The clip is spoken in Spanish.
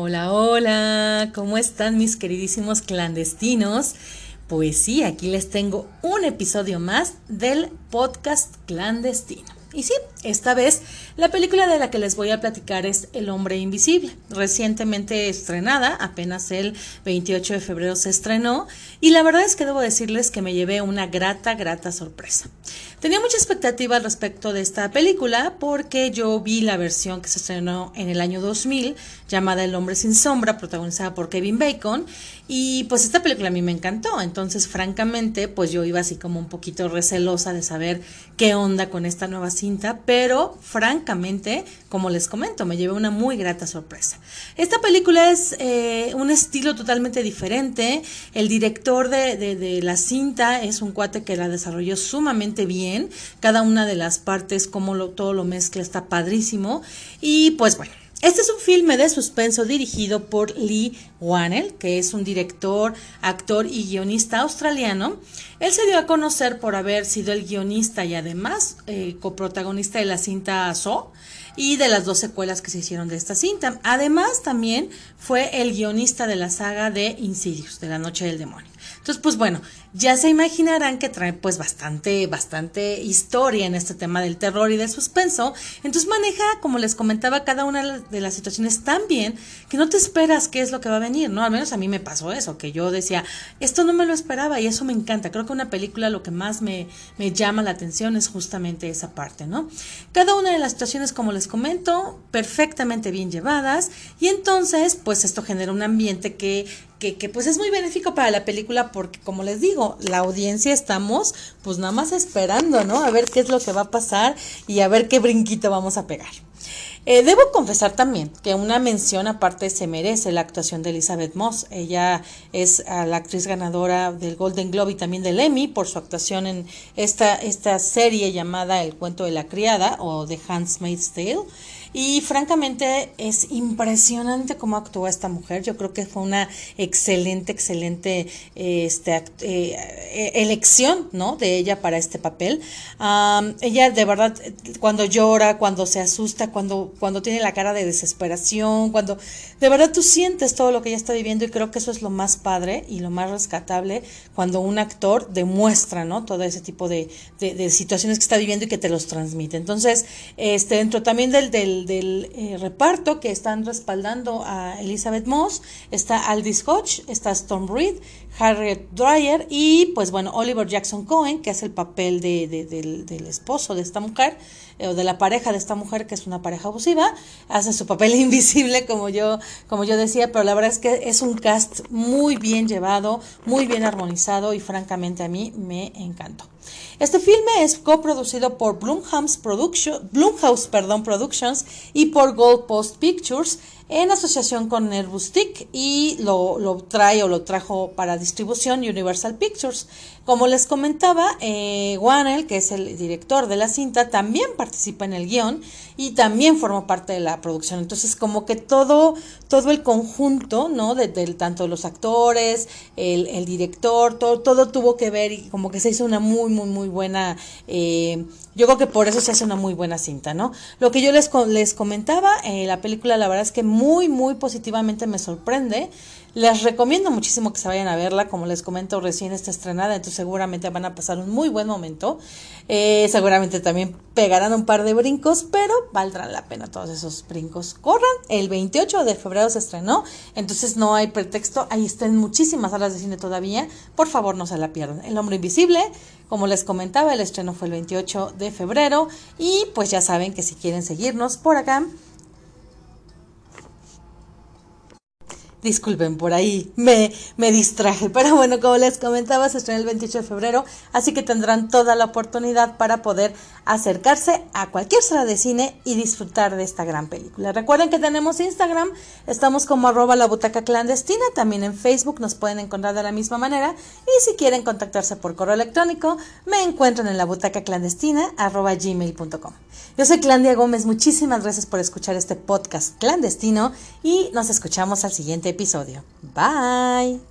Hola, hola, ¿cómo están mis queridísimos clandestinos? Pues sí, aquí les tengo un episodio más del podcast clandestino. Y sí, esta vez la película de la que les voy a platicar es El hombre invisible, recientemente estrenada, apenas el 28 de febrero se estrenó, y la verdad es que debo decirles que me llevé una grata, grata sorpresa. Tenía mucha expectativa al respecto de esta película porque yo vi la versión que se estrenó en el año 2000 llamada El hombre sin sombra, protagonizada por Kevin Bacon, y pues esta película a mí me encantó, entonces francamente pues yo iba así como un poquito recelosa de saber qué onda con esta nueva cinta, pero francamente, como les comento, me llevé una muy grata sorpresa. Esta película es eh, un estilo totalmente diferente, el director de, de la cinta es un cuate que la desarrolló sumamente bien, cada una de las partes, como todo lo mezcla, está padrísimo. Y pues bueno. Este es un filme de suspenso dirigido por Lee Wannell, que es un director, actor y guionista australiano. Él se dio a conocer por haber sido el guionista y además eh, coprotagonista de la cinta So y de las dos secuelas que se hicieron de esta cinta. Además, también fue el guionista de la saga de Insidious, de la Noche del Demonio. Entonces, pues bueno, ya se imaginarán que trae pues bastante, bastante historia en este tema del terror y del suspenso. Entonces maneja, como les comentaba, cada una de las situaciones tan bien que no te esperas qué es lo que va a venir, ¿no? Al menos a mí me pasó eso, que yo decía, esto no me lo esperaba y eso me encanta. Creo que una película lo que más me, me llama la atención es justamente esa parte, ¿no? Cada una de las situaciones, como les comento, perfectamente bien llevadas y entonces pues esto genera un ambiente que que, que, pues es muy benéfico para la película porque como les digo, la audiencia estamos pues nada más esperando, ¿no? A ver qué es lo que va a pasar y a ver qué brinquito vamos a pegar. Eh, debo confesar también que una mención aparte se merece la actuación de Elizabeth Moss. Ella es la actriz ganadora del Golden Globe y también del Emmy por su actuación en esta, esta serie llamada El cuento de la criada o The Handmaid's Tale. Y francamente es impresionante cómo actuó esta mujer. Yo creo que fue una excelente, excelente este, eh, elección ¿no? de ella para este papel. ella de verdad, cuando llora, cuando se asusta, cuando, cuando tiene la cara de desesperación, cuando de verdad tú sientes todo lo que ella está viviendo y creo que eso es lo más padre y lo más rescatable cuando un actor demuestra ¿no? todo ese tipo de, de, situaciones que está viviendo y que te los transmite. Entonces, este, dentro también del, del del, eh, reparto que están respaldando a Elizabeth Moss está Aldis Hodge, está Storm Reed, Harriet Dreyer y pues bueno, Oliver Jackson Cohen, que es el papel de, del, esposo de esta mujer, eh, o de la pareja de esta mujer, que es una pareja abusiva, hace su papel invisible, como yo, como yo decía, pero la verdad es que es un cast muy bien llevado, muy bien armonizado y francamente a mí me encantó. Este filme es coproducido por Blumhouse perdón, Productions y por Gold Post Pictures en asociación con Nervustic y lo, lo, trae o lo trajo para distribución Universal Pictures. Como les comentaba, eh, Wannell, que es el director de la cinta, también participa en el guion y también formó parte de la producción. Entonces, como que todo, todo el conjunto, ¿no? De, tanto los actores, el, el, director, todo, todo tuvo que ver y como que se hizo una muy, muy, muy buena eh, yo creo que por eso se hace una muy buena cinta, ¿no? Lo que yo les, les comentaba, eh, la película la verdad es que muy, muy positivamente me sorprende. Les recomiendo muchísimo que se vayan a verla, como les comento, recién está estrenada, entonces seguramente van a pasar un muy buen momento. Eh, seguramente también pegarán un par de brincos, pero valdrán la pena todos esos brincos. Corran, el 28 de febrero se estrenó, entonces no hay pretexto, ahí están muchísimas salas de cine todavía, por favor no se la pierdan. El hombre invisible, como les comentaba, el estreno fue el 28 de febrero y pues ya saben que si quieren seguirnos por acá, Disculpen, por ahí me, me distraje. Pero bueno, como les comentaba, se estrena el 28 de febrero, así que tendrán toda la oportunidad para poder acercarse a cualquier sala de cine y disfrutar de esta gran película. Recuerden que tenemos Instagram, estamos como arroba la butaca clandestina, también en Facebook nos pueden encontrar de la misma manera y si quieren contactarse por correo electrónico, me encuentran en la butaca clandestina arroba gmail.com. Yo soy Clandia Gómez, muchísimas gracias por escuchar este podcast clandestino y nos escuchamos al siguiente episodio. Bye.